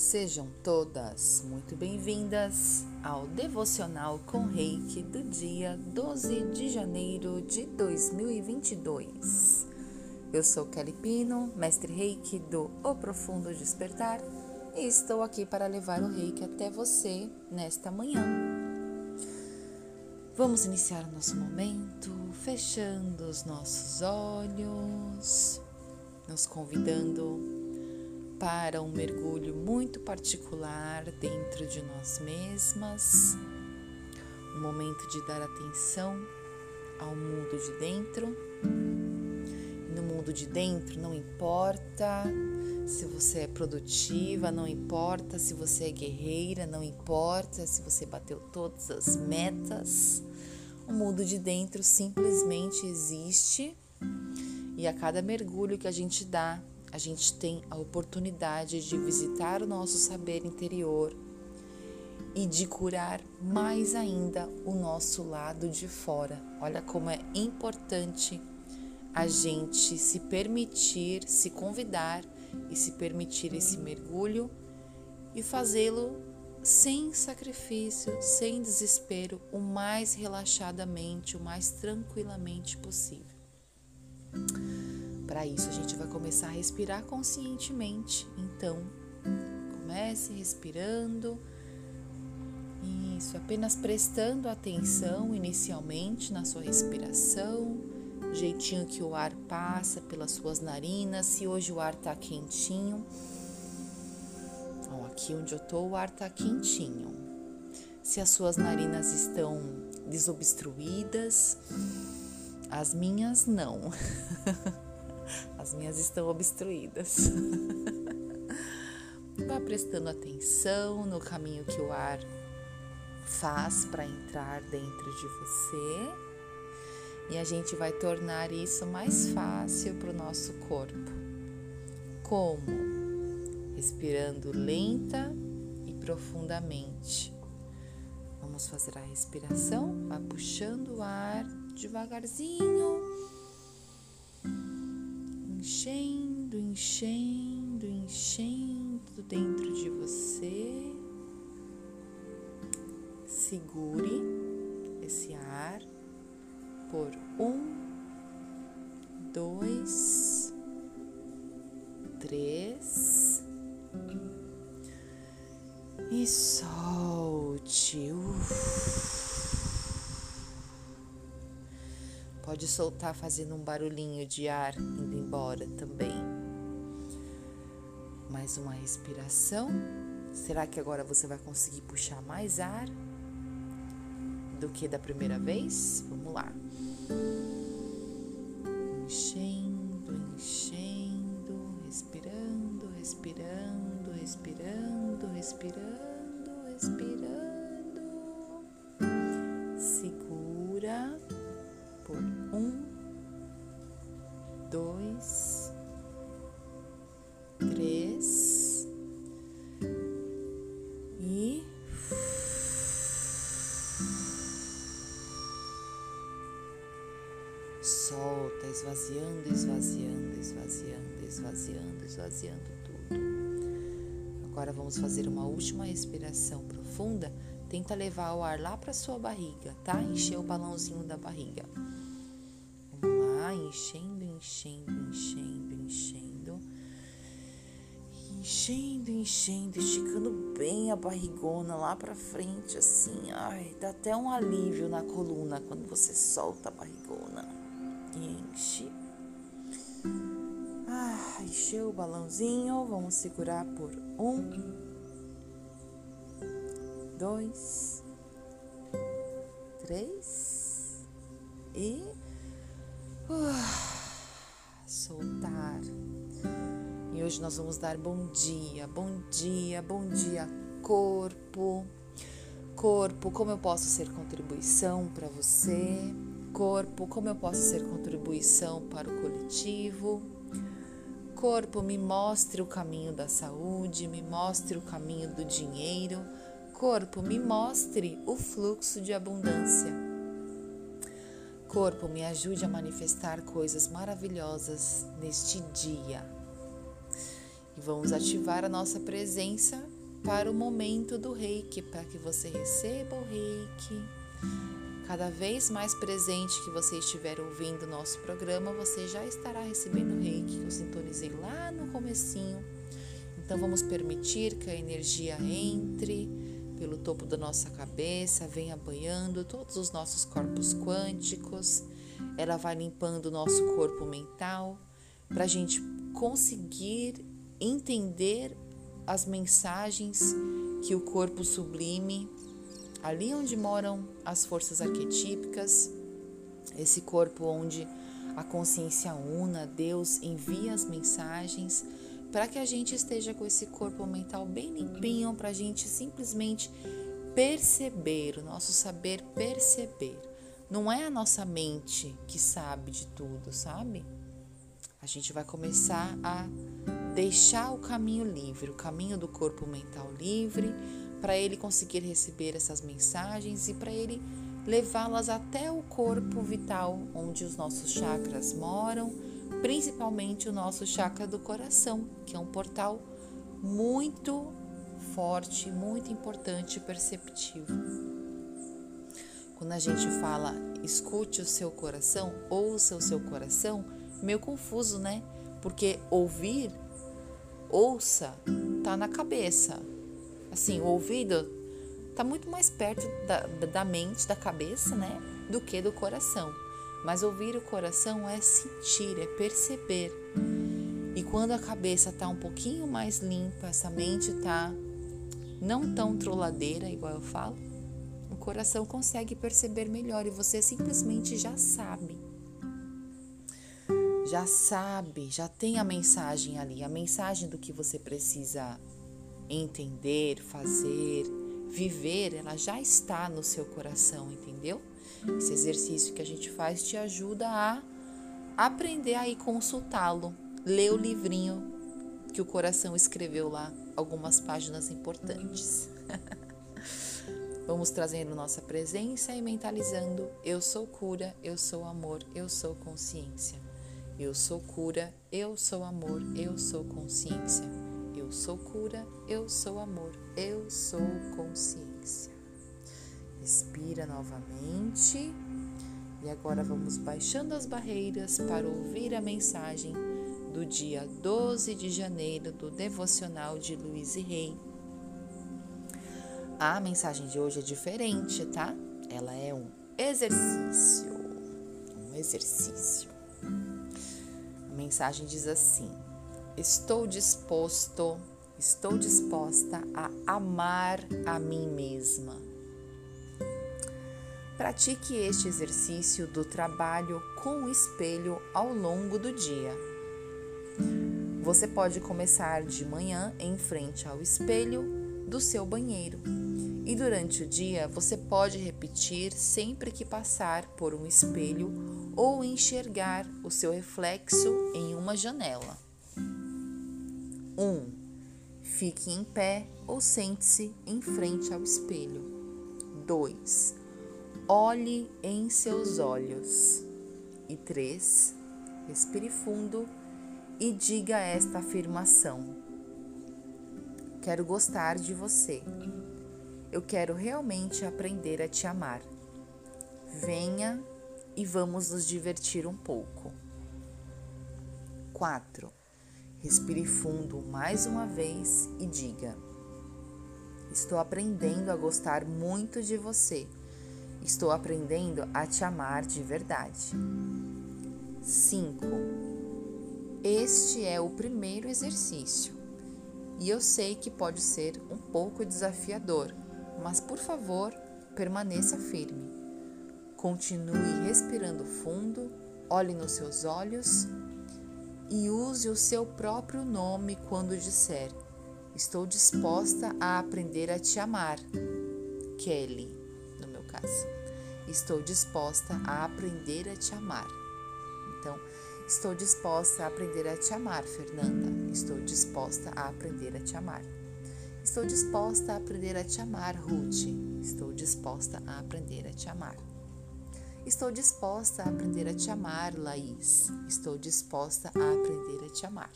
Sejam todas muito bem-vindas ao Devocional com Reiki do dia 12 de janeiro de 2022. Eu sou Kelly Pino, mestre Reiki do O Profundo Despertar e estou aqui para levar o Reiki até você nesta manhã. Vamos iniciar o nosso momento fechando os nossos olhos, nos convidando para um mergulho muito particular dentro de nós mesmas, um momento de dar atenção ao mundo de dentro. No mundo de dentro não importa se você é produtiva, não importa se você é guerreira, não importa se você bateu todas as metas. O mundo de dentro simplesmente existe e a cada mergulho que a gente dá, a gente tem a oportunidade de visitar o nosso saber interior e de curar mais ainda o nosso lado de fora. Olha como é importante a gente se permitir, se convidar e se permitir esse mergulho e fazê-lo sem sacrifício, sem desespero, o mais relaxadamente, o mais tranquilamente possível. Para isso, a gente vai começar a respirar conscientemente. Então, comece respirando. Isso, apenas prestando atenção inicialmente na sua respiração, jeitinho que o ar passa pelas suas narinas. Se hoje o ar está quentinho, ó, aqui onde eu estou, o ar está quentinho. Se as suas narinas estão desobstruídas, as minhas não. As minhas estão obstruídas. Vá prestando atenção no caminho que o ar faz para entrar dentro de você. E a gente vai tornar isso mais fácil para o nosso corpo. Como? Respirando lenta e profundamente. Vamos fazer a respiração, vai puxando o ar devagarzinho enchendo, enchendo, enchendo dentro de você. Segure esse ar por um, dois, três e solte. Uf. Pode soltar fazendo um barulhinho de ar indo embora também. Mais uma respiração. Será que agora você vai conseguir puxar mais ar do que da primeira vez? Vamos lá. Enchendo, enchendo, respirando, respirando, respirando, respirando, esvaziando, esvaziando, esvaziando, esvaziando, esvaziando tudo. Agora vamos fazer uma última respiração profunda. Tenta levar o ar lá para sua barriga, tá? Encher o balãozinho da barriga. Vamos lá, enchendo enchendo, enchendo, enchendo. Enchendo, enchendo, esticando bem a barrigona lá pra frente, assim. Ai, dá até um alívio na coluna quando você solta a barrigona. Enche. Ah, encheu o balãozinho. Vamos segurar por um, dois, três e. Uh, soltar. E hoje nós vamos dar bom dia, bom dia, bom dia, corpo. Corpo, como eu posso ser contribuição para você? Corpo, como eu posso ser contribuição para o coletivo? Corpo, me mostre o caminho da saúde, me mostre o caminho do dinheiro. Corpo, me mostre o fluxo de abundância. Corpo, me ajude a manifestar coisas maravilhosas neste dia. E vamos ativar a nossa presença para o momento do reiki, para que você receba o reiki. Cada vez mais presente que você estiver ouvindo o nosso programa, você já estará recebendo o reiki que eu sintonizei lá no comecinho. Então vamos permitir que a energia entre pelo topo da nossa cabeça, venha banhando todos os nossos corpos quânticos. Ela vai limpando o nosso corpo mental para a gente conseguir entender as mensagens que o corpo sublime, ali onde moram as forças arquetípicas, esse corpo onde a consciência una, Deus envia as mensagens para que a gente esteja com esse corpo mental bem limpinho, para a gente simplesmente perceber, o nosso saber perceber. Não é a nossa mente que sabe de tudo, sabe? A gente vai começar a deixar o caminho livre, o caminho do corpo mental livre, para ele conseguir receber essas mensagens e para ele levá-las até o corpo vital, onde os nossos chakras moram, principalmente o nosso chakra do coração, que é um portal muito forte, muito importante e perceptivo. Quando a gente fala escute o seu coração, ouça o seu coração, meio confuso, né? Porque ouvir ouça tá na cabeça. Assim, o ouvido tá muito mais perto da, da mente, da cabeça, né? Do que do coração. Mas ouvir o coração é sentir, é perceber. E quando a cabeça tá um pouquinho mais limpa, essa mente tá não tão troladeira, igual eu falo, o coração consegue perceber melhor e você simplesmente já sabe já sabe, já tem a mensagem ali, a mensagem do que você precisa entender, fazer, viver, ela já está no seu coração, entendeu? Esse exercício que a gente faz te ajuda a aprender a ir consultá-lo, ler o livrinho que o coração escreveu lá, algumas páginas importantes. Vamos trazendo nossa presença e mentalizando: eu sou cura, eu sou amor, eu sou consciência. Eu sou cura, eu sou amor, eu sou consciência. Eu sou cura, eu sou amor, eu sou consciência. Respira novamente. E agora vamos baixando as barreiras para ouvir a mensagem do dia 12 de janeiro do devocional de Luiz e Rei. A mensagem de hoje é diferente, tá? Ela é um exercício. Um exercício mensagem diz assim: Estou disposto, estou disposta a amar a mim mesma. Pratique este exercício do trabalho com o espelho ao longo do dia. Você pode começar de manhã em frente ao espelho do seu banheiro. E durante o dia você pode repetir sempre que passar por um espelho ou enxergar o seu reflexo em uma janela. 1. Um, fique em pé ou sente-se em frente ao espelho. 2. Olhe em seus olhos. E 3. Respire fundo e diga esta afirmação: Quero gostar de você. Eu quero realmente aprender a te amar. Venha e vamos nos divertir um pouco. 4. Respire fundo mais uma vez e diga: Estou aprendendo a gostar muito de você. Estou aprendendo a te amar de verdade. 5. Este é o primeiro exercício. E eu sei que pode ser um pouco desafiador, mas por favor, permaneça firme. Continue respirando fundo, olhe nos seus olhos e use o seu próprio nome quando disser: Estou disposta a aprender a te amar. Kelly, no meu caso. Estou disposta a aprender a te amar. Então, estou disposta a aprender a te amar, Fernanda. Estou disposta a aprender a te amar. Estou disposta a aprender a te amar, Ruth. Estou disposta a aprender a te amar. Estou disposta a aprender a te amar, Laís. Estou disposta a aprender a te amar.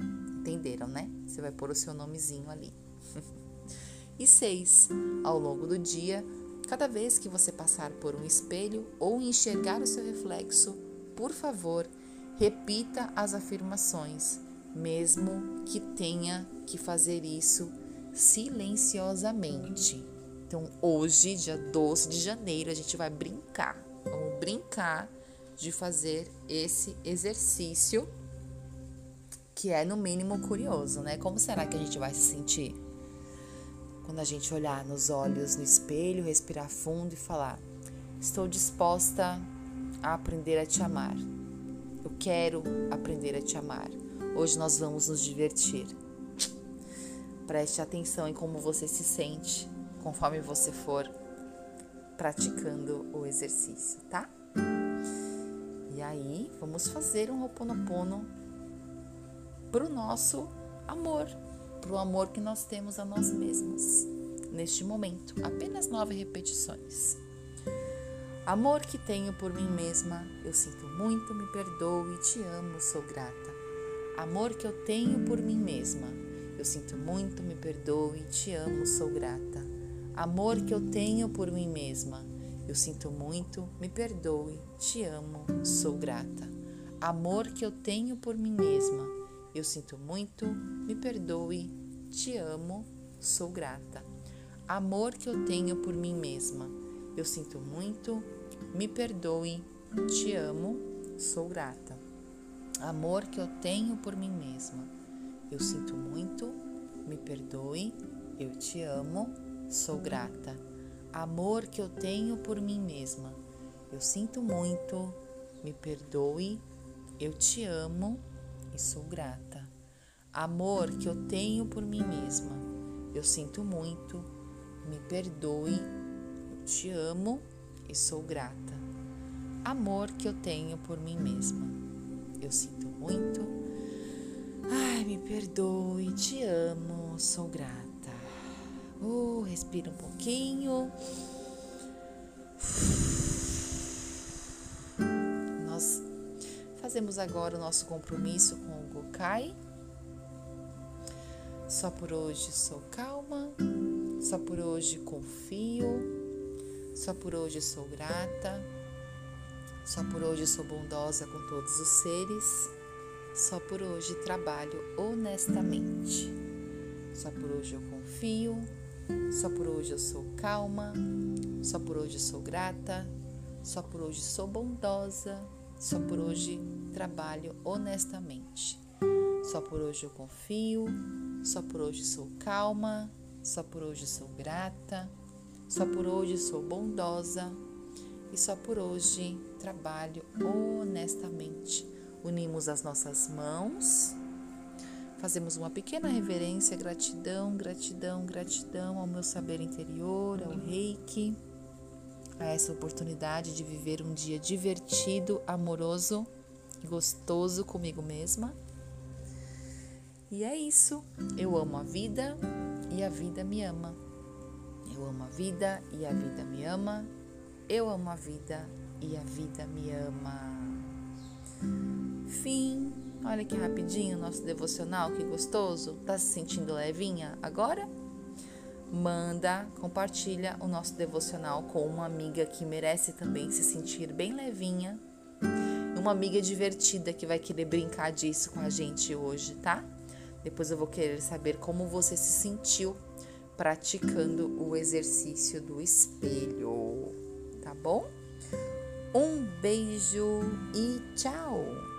Entenderam, né? Você vai pôr o seu nomezinho ali. e seis, ao longo do dia, cada vez que você passar por um espelho ou enxergar o seu reflexo, por favor, repita as afirmações, mesmo que tenha que fazer isso silenciosamente. Então, hoje, dia 12 de janeiro, a gente vai brincar. Brincar de fazer esse exercício que é no mínimo curioso, né? Como será que a gente vai se sentir quando a gente olhar nos olhos no espelho, respirar fundo e falar: Estou disposta a aprender a te amar. Eu quero aprender a te amar. Hoje nós vamos nos divertir. Preste atenção em como você se sente conforme você for praticando o exercício, tá? E aí, vamos fazer um Ho'oponopono pro nosso amor, pro amor que nós temos a nós mesmos neste momento. Apenas nove repetições. Amor que tenho por mim mesma, eu sinto muito, me perdoo e te amo, sou grata. Amor que eu tenho por mim mesma, eu sinto muito, me perdoo e te amo, sou grata. Amor que eu tenho por mim mesma. Eu sinto muito, me perdoe, te amo, sou grata. Amor que eu tenho por mim mesma. Eu sinto muito, me perdoe, te amo, sou grata. Amor que eu tenho por mim mesma. Eu sinto muito, me perdoe, te amo, sou grata. Amor que eu tenho por mim mesma. Eu sinto muito, me perdoe, eu te amo, sou grata. Amor que eu tenho por mim mesma. Eu sinto muito, me perdoe, eu te amo e sou grata. Amor que eu tenho por mim mesma. Eu sinto muito, me perdoe, eu te amo e sou grata. Amor que eu tenho por mim mesma. Eu sinto muito, ai, me perdoe, te amo, sou grata. Uh, respira um pouquinho. Nós fazemos agora o nosso compromisso com o Gokai. Só por hoje sou calma, só por hoje confio, só por hoje sou grata, só por hoje sou bondosa com todos os seres, só por hoje trabalho honestamente, só por hoje eu confio, só por hoje eu sou calma, só por hoje eu sou grata, só por hoje sou bondosa, só por hoje trabalho honestamente. Só por hoje eu confio, só por hoje sou calma, só por hoje sou grata, só por hoje sou bondosa e só por hoje trabalho honestamente. Unimos as nossas mãos Fazemos uma pequena reverência, gratidão, gratidão, gratidão ao meu saber interior, ao reiki, a essa oportunidade de viver um dia divertido, amoroso e gostoso comigo mesma. E é isso. Eu amo a vida e a vida me ama. Eu amo a vida e a vida me ama. Eu amo a vida e a vida me ama. Fim. Olha que rapidinho o nosso devocional, que gostoso. Tá se sentindo levinha agora? Manda, compartilha o nosso devocional com uma amiga que merece também se sentir bem levinha. Uma amiga divertida que vai querer brincar disso com a gente hoje, tá? Depois eu vou querer saber como você se sentiu praticando o exercício do espelho, tá bom? Um beijo e tchau!